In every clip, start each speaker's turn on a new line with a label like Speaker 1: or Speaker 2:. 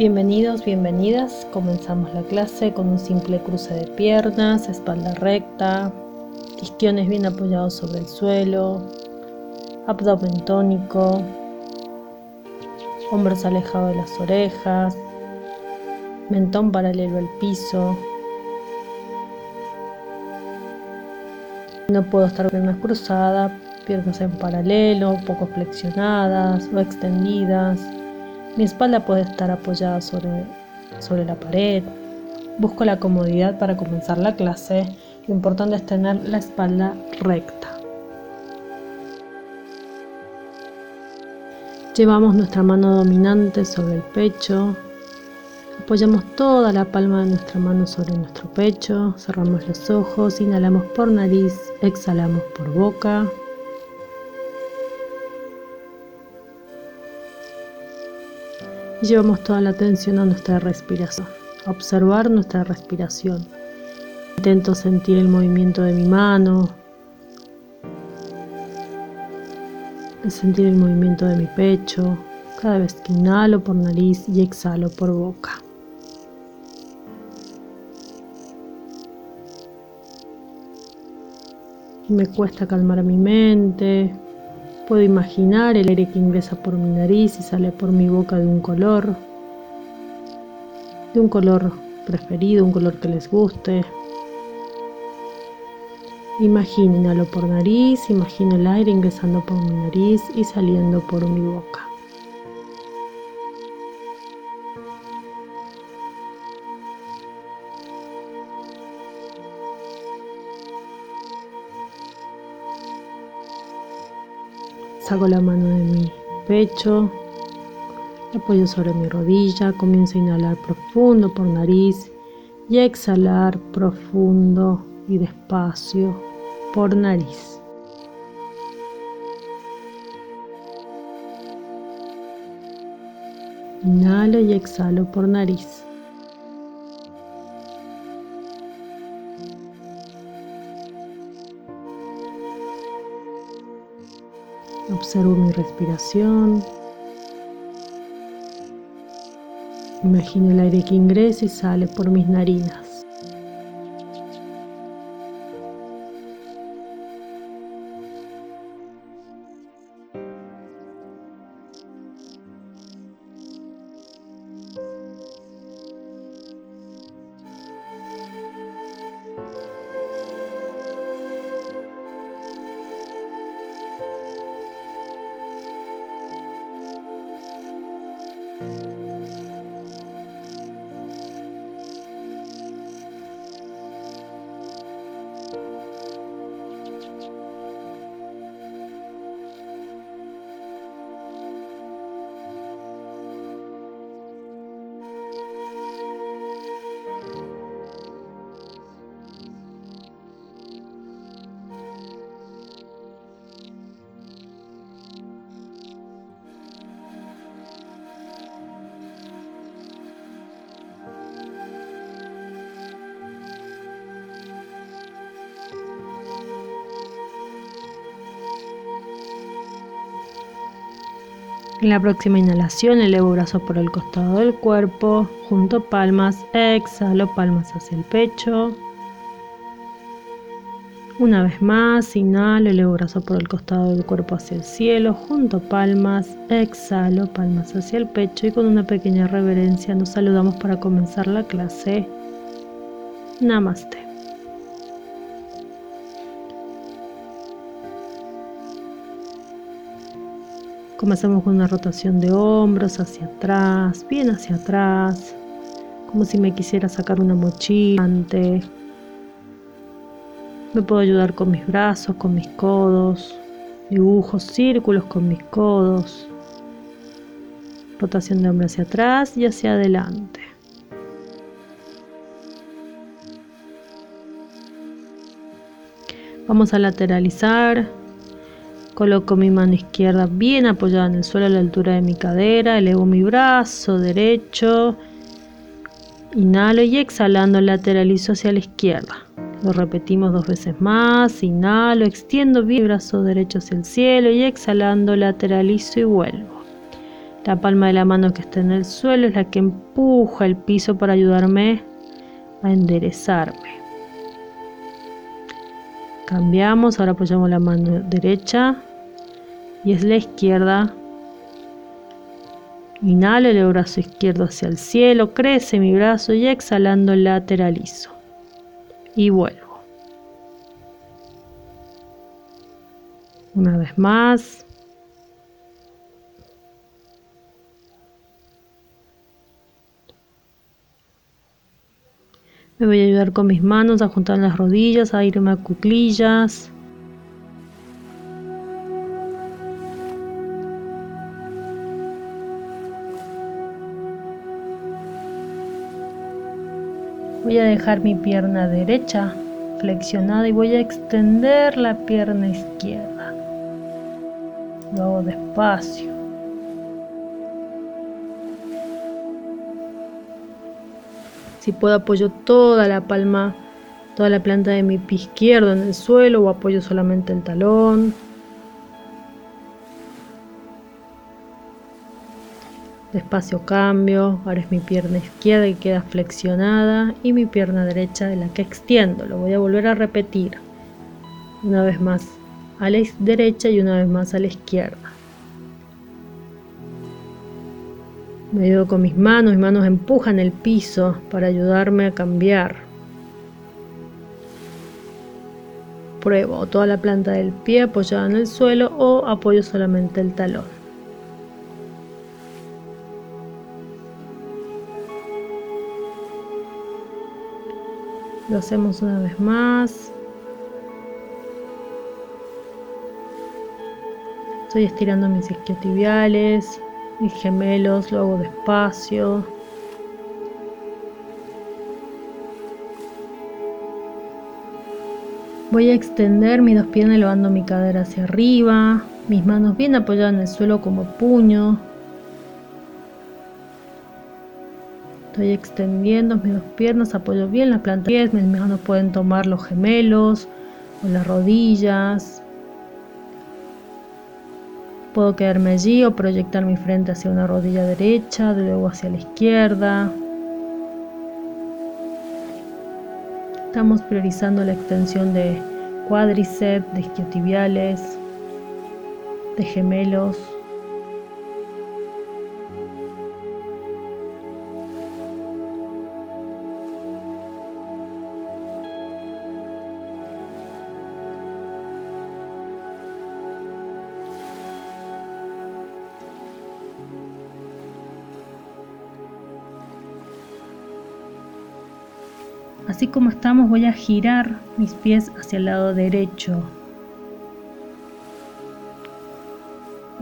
Speaker 1: Bienvenidos, bienvenidas. Comenzamos la clase con un simple cruce de piernas, espalda recta, isquiones bien apoyados sobre el suelo, abdomen tónico, hombros alejados de las orejas, mentón paralelo al piso. No puedo estar piernas cruzadas, piernas en paralelo, poco flexionadas o extendidas. Mi espalda puede estar apoyada sobre, sobre la pared. Busco la comodidad para comenzar la clase. Lo importante es tener la espalda recta. Llevamos nuestra mano dominante sobre el pecho. Apoyamos toda la palma de nuestra mano sobre nuestro pecho. Cerramos los ojos. Inhalamos por nariz. Exhalamos por boca. Llevamos toda la atención a nuestra respiración, a observar nuestra respiración. Intento sentir el movimiento de mi mano, sentir el movimiento de mi pecho, cada vez que inhalo por nariz y exhalo por boca. Me cuesta calmar mi mente, Puedo imaginar el aire que ingresa por mi nariz y sale por mi boca de un color, de un color preferido, un color que les guste. Imagínenlo por nariz, imagino el aire ingresando por mi nariz y saliendo por mi boca. Saco la mano de mi pecho, apoyo sobre mi rodilla, comienzo a inhalar profundo por nariz y exhalar profundo y despacio por nariz. Inhalo y exhalo por nariz. Observo mi respiración. Imagino el aire que ingresa y sale por mis narinas. En la próxima inhalación elevo brazos por el costado del cuerpo, junto palmas, exhalo palmas hacia el pecho. Una vez más, inhalo, elevo brazos por el costado del cuerpo hacia el cielo, junto palmas, exhalo palmas hacia el pecho y con una pequeña reverencia nos saludamos para comenzar la clase. Namaste. Comenzamos con una rotación de hombros hacia atrás, bien hacia atrás, como si me quisiera sacar una mochila. Me puedo ayudar con mis brazos, con mis codos, dibujo círculos con mis codos. Rotación de hombros hacia atrás y hacia adelante. Vamos a lateralizar Coloco mi mano izquierda bien apoyada en el suelo a la altura de mi cadera. Elevo mi brazo derecho. Inhalo y exhalando lateralizo hacia la izquierda. Lo repetimos dos veces más. Inhalo, extiendo bien mi brazo derecho hacia el cielo y exhalando lateralizo y vuelvo. La palma de la mano que está en el suelo es la que empuja el piso para ayudarme a enderezarme. Cambiamos, ahora apoyamos la mano derecha y es la izquierda. Inhalo el brazo izquierdo hacia el cielo, crece mi brazo y exhalando lateralizo. Y vuelvo. Una vez más. Me voy a ayudar con mis manos a juntar las rodillas, a irme a cuclillas. Voy a dejar mi pierna derecha flexionada y voy a extender la pierna izquierda. Lo hago despacio. Si puedo apoyo toda la palma, toda la planta de mi pie izquierdo en el suelo o apoyo solamente el talón. Despacio cambio, ahora es mi pierna izquierda que queda flexionada y mi pierna derecha de la que extiendo. Lo voy a volver a repetir. Una vez más a la derecha y una vez más a la izquierda. Me ayudo con mis manos, mis manos empujan el piso para ayudarme a cambiar. Pruebo toda la planta del pie apoyada en el suelo o apoyo solamente el talón. Lo hacemos una vez más. Estoy estirando mis isquiotibiales, mis gemelos, lo hago despacio. Voy a extender mis dos piernas elevando mi cadera hacia arriba, mis manos bien apoyadas en el suelo como puño. Estoy extendiendo mis dos piernas, apoyo bien la planta de pies, mis manos pueden tomar los gemelos o las rodillas. Puedo quedarme allí o proyectar mi frente hacia una rodilla derecha, luego hacia la izquierda. Estamos priorizando la extensión de cuádriceps, de isquiotibiales, de gemelos. Así como estamos voy a girar mis pies hacia el lado derecho.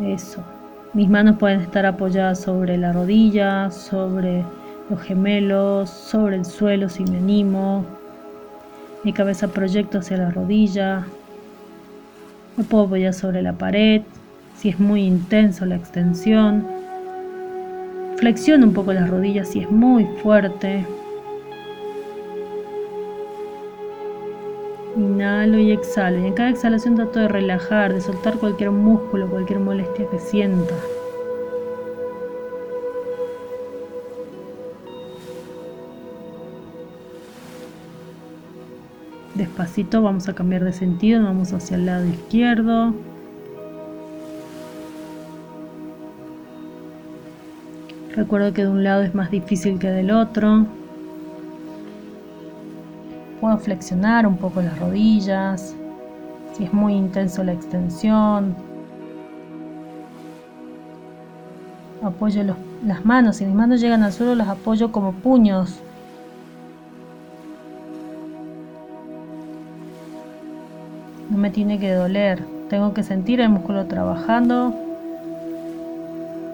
Speaker 1: Eso. Mis manos pueden estar apoyadas sobre la rodilla, sobre los gemelos, sobre el suelo si me animo. Mi cabeza proyecto hacia la rodilla. Me puedo apoyar sobre la pared si es muy intenso la extensión. Flexiono un poco las rodillas si es muy fuerte. Inhalo y exhalo. Y en cada exhalación trato de relajar, de soltar cualquier músculo, cualquier molestia que sienta. Despacito vamos a cambiar de sentido, vamos hacia el lado izquierdo. Recuerdo que de un lado es más difícil que del otro. Flexionar un poco las rodillas, si es muy intenso la extensión. Apoyo las manos, si mis manos llegan al suelo las apoyo como puños. No me tiene que doler, tengo que sentir el músculo trabajando,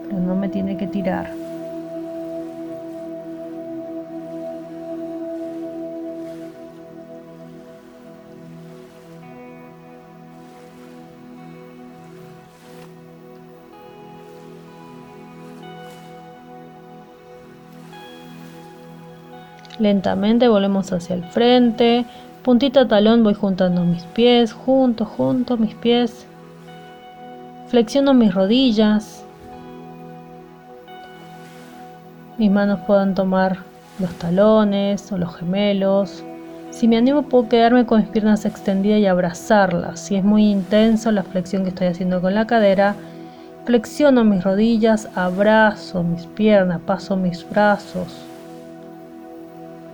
Speaker 1: pero no me tiene que tirar. Lentamente volvemos hacia el frente. Puntita talón voy juntando mis pies, junto, junto mis pies. Flexiono mis rodillas. Mis manos pueden tomar los talones o los gemelos. Si me animo puedo quedarme con mis piernas extendidas y abrazarlas. Si es muy intenso la flexión que estoy haciendo con la cadera, flexiono mis rodillas, abrazo mis piernas, paso mis brazos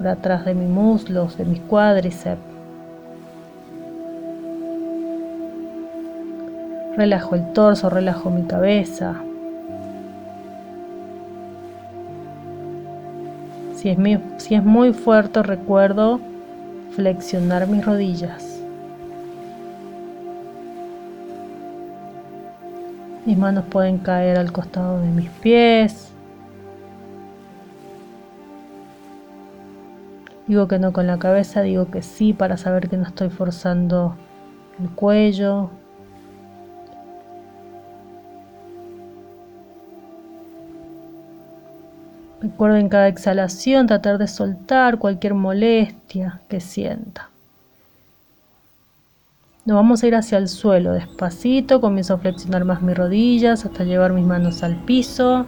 Speaker 1: por atrás de mis muslos, de mis cuádriceps. Relajo el torso, relajo mi cabeza. Si es, si es muy fuerte, recuerdo flexionar mis rodillas. Mis manos pueden caer al costado de mis pies. Digo que no con la cabeza, digo que sí para saber que no estoy forzando el cuello. Recuerdo en cada exhalación tratar de soltar cualquier molestia que sienta. Nos vamos a ir hacia el suelo despacito, comienzo a flexionar más mis rodillas hasta llevar mis manos al piso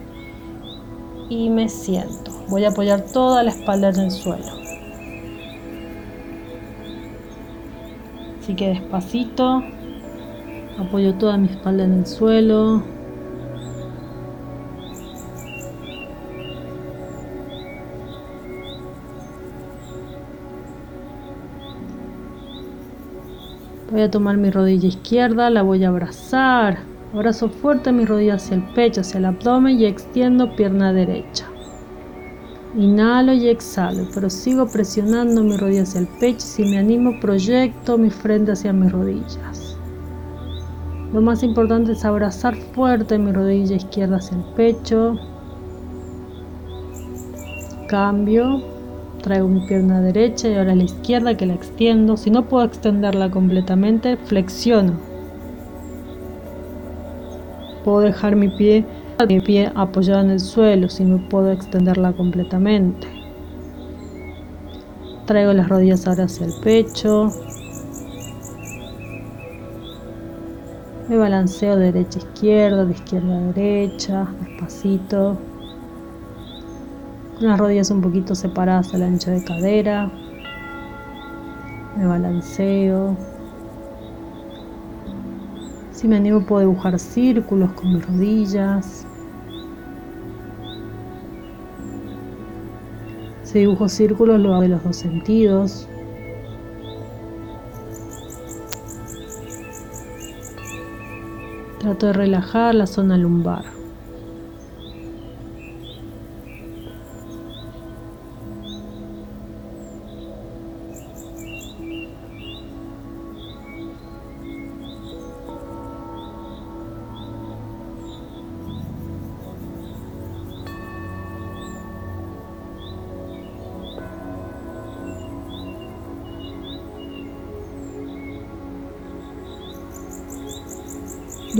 Speaker 1: y me siento. Voy a apoyar toda la espalda en el suelo. Así que despacito, apoyo toda mi espalda en el suelo, Voy a tomar mi rodilla izquierda, la voy a abrazar. Abrazo fuerte mi rodilla hacia el pecho, hacia el abdomen y extiendo pierna derecha. Inhalo y exhalo, pero sigo presionando mi rodilla hacia el pecho. Si me animo, proyecto mi frente hacia mis rodillas. Lo más importante es abrazar fuerte mi rodilla izquierda hacia el pecho. Cambio. Traigo mi pierna derecha y ahora la izquierda que la extiendo. Si no puedo extenderla completamente, flexiono. Puedo dejar mi pie, mi pie apoyado en el suelo si no puedo extenderla completamente. Traigo las rodillas ahora hacia el pecho. Me balanceo de derecha a izquierda, de izquierda a derecha, despacito las rodillas un poquito separadas al ancho de cadera. Me balanceo. Si me animo puedo dibujar círculos con mis rodillas. Dibujo círculos lo hago de los dos sentidos. Trato de relajar la zona lumbar.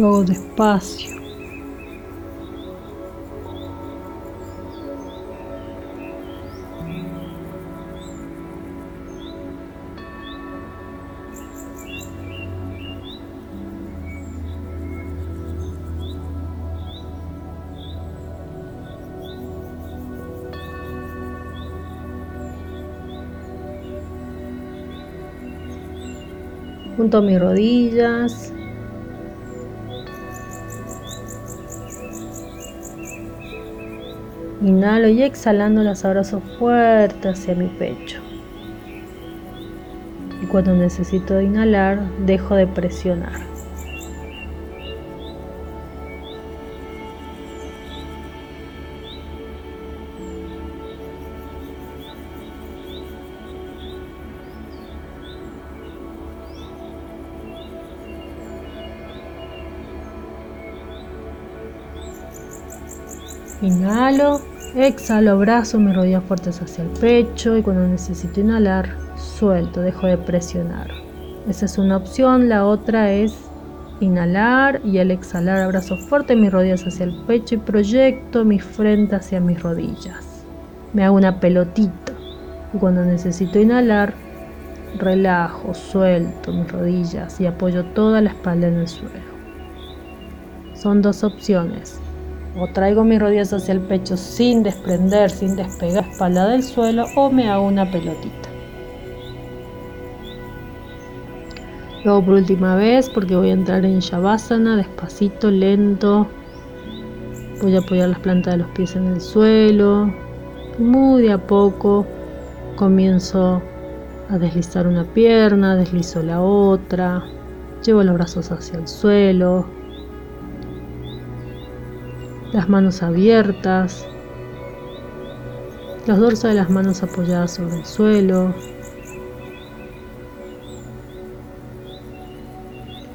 Speaker 1: Lo despacio. junto a mis rodillas Inhalo y exhalando las abrazo fuerte hacia mi pecho. Y cuando necesito inhalar, dejo de presionar. Inhalo Exhalo, abrazo mis rodillas fuertes hacia el pecho y cuando necesito inhalar, suelto, dejo de presionar. Esa es una opción. La otra es inhalar y al exhalar abrazo fuerte mis rodillas hacia el pecho y proyecto mi frente hacia mis rodillas. Me hago una pelotita y cuando necesito inhalar, relajo, suelto mis rodillas y apoyo toda la espalda en el suelo. Son dos opciones O traigo mis rodillas hacia el pecho sin desprender, sin despegar espalda del suelo o me hago una pelotita. Luego por última vez porque voy a entrar en Shavasana despacito, lento. Voy a apoyar las plantas de los pies en el suelo. Muy de a poco comienzo a deslizar una pierna, deslizo la otra, llevo los brazos hacia el suelo, las manos abiertas, los dorsos de las manos apoyadas sobre el suelo.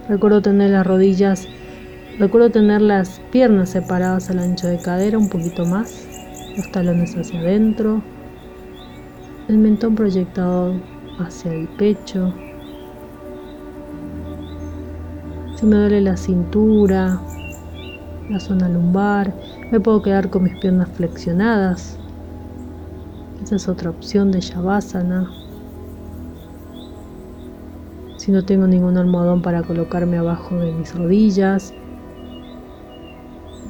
Speaker 1: Recuerdo tener las rodillas, recuerdo tener las piernas separadas al ancho de cadera un poquito más, los talones hacia adentro, el mentón proyectado hacia el pecho. Si me duele la cintura, la zona lumbar, me puedo quedar con mis piernas flexionadas. Esa es otra opción de Shavasana. Si no tengo ningún almohadón para colocarme abajo de mis rodillas,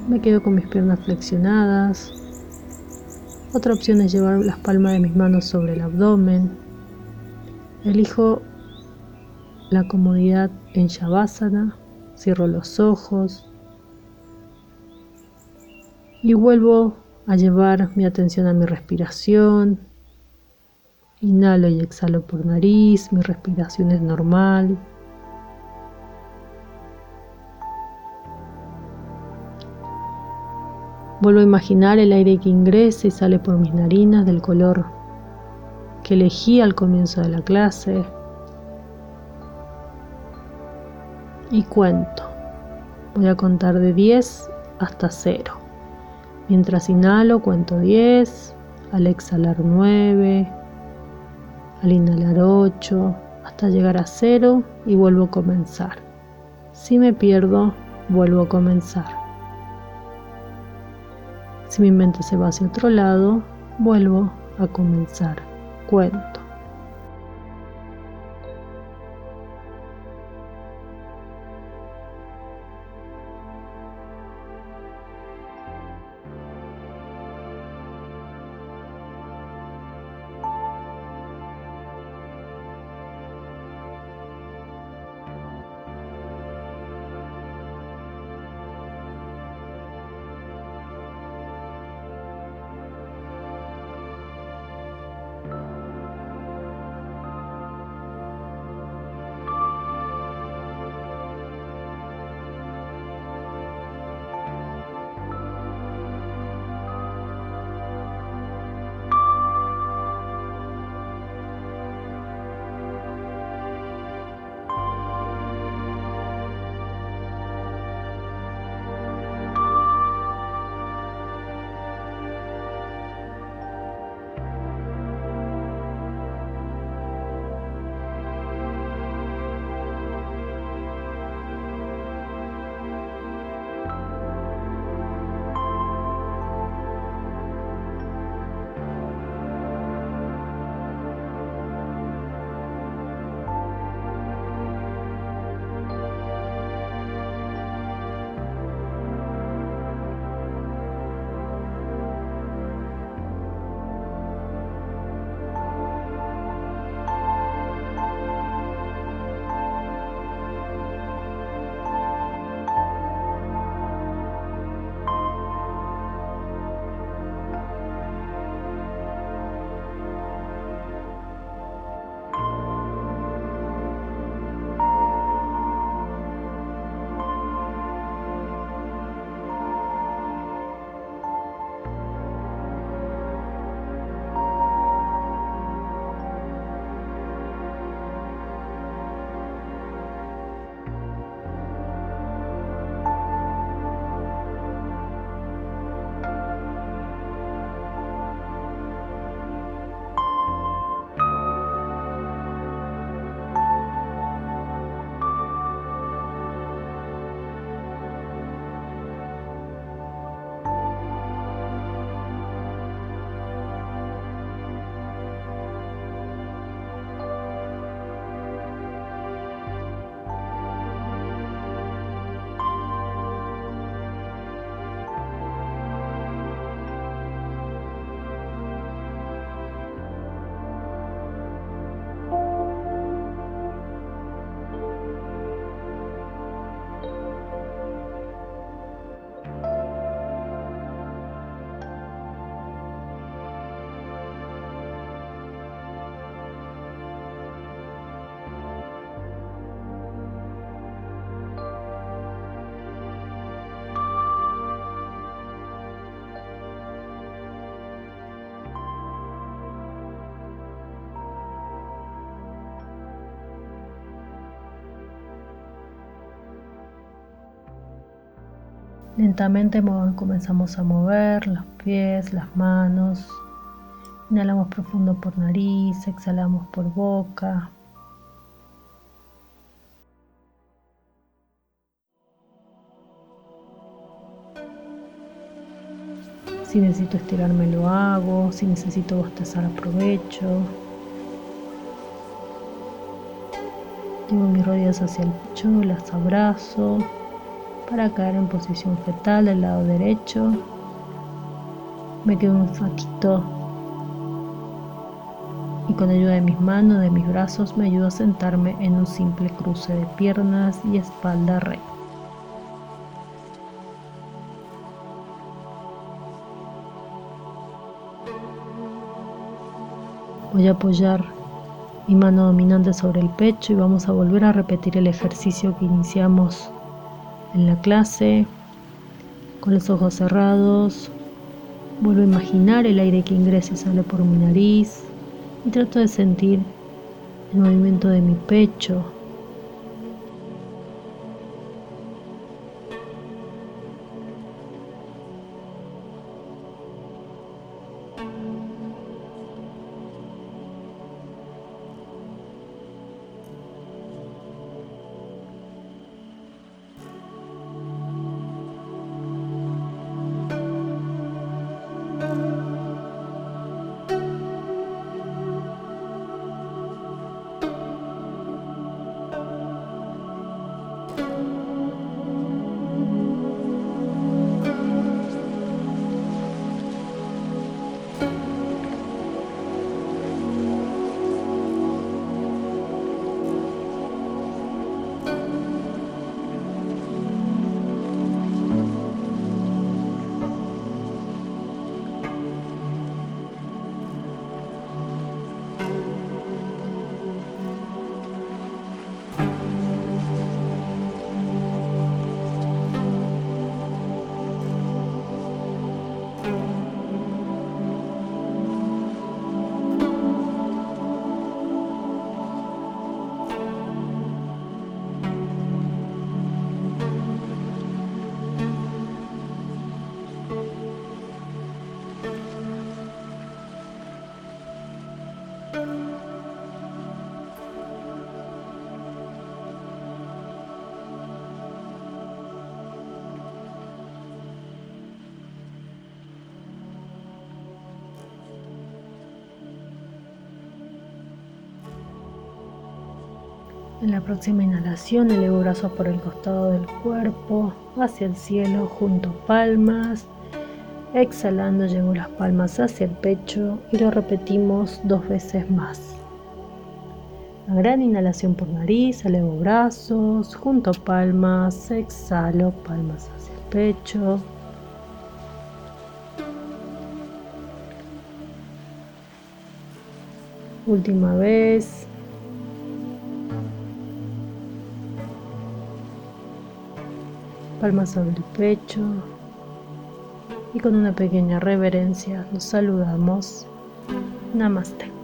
Speaker 1: me quedo con mis piernas flexionadas. Otra opción es llevar las palmas de mis manos sobre el abdomen. Elijo la comodidad en Shavasana, cierro los ojos y vuelvo a llevar mi atención a mi respiración. Inhalo y exhalo por nariz, mi respiración es normal. Vuelvo a imaginar el aire que ingresa y sale por mis narinas del color que elegí al comienzo de la clase. Y cuento. Voy a contar de 10 hasta 0. Mientras inhalo cuento 10, al exhalar 9, al inhalar 8, hasta llegar a 0 y vuelvo a comenzar. Si me pierdo, vuelvo a comenzar. Si mi mente se va hacia otro lado, vuelvo a comenzar cuento. Lentamente comenzamos a mover los pies, las manos. Inhalamos profundo por nariz, exhalamos por boca. Si necesito estirarme lo hago, si necesito bostezar aprovecho. Llevo mis rodillas hacia el pecho, las abrazo para caer en posición fetal del lado derecho. Me quedo un ratito y con ayuda de mis manos, de mis brazos, me ayudo a sentarme en un simple cruce de piernas y espalda recta. Voy a apoyar mi mano dominante sobre el pecho y vamos a volver a repetir el ejercicio que iniciamos en la clase con los ojos cerrados. Vuelvo a imaginar el aire que ingresa y sale por mi nariz y trato de sentir el movimiento de mi pecho, En la próxima inhalación elevo brazos por el costado del cuerpo, hacia el cielo, junto palmas. Exhalando llevo las palmas hacia el pecho y lo repetimos dos veces más. Una gran inhalación por nariz, elevo brazos, junto palmas, exhalo, palmas hacia el pecho. Última vez. Palmas sobre el pecho y con una pequeña reverencia nos saludamos. Namaste.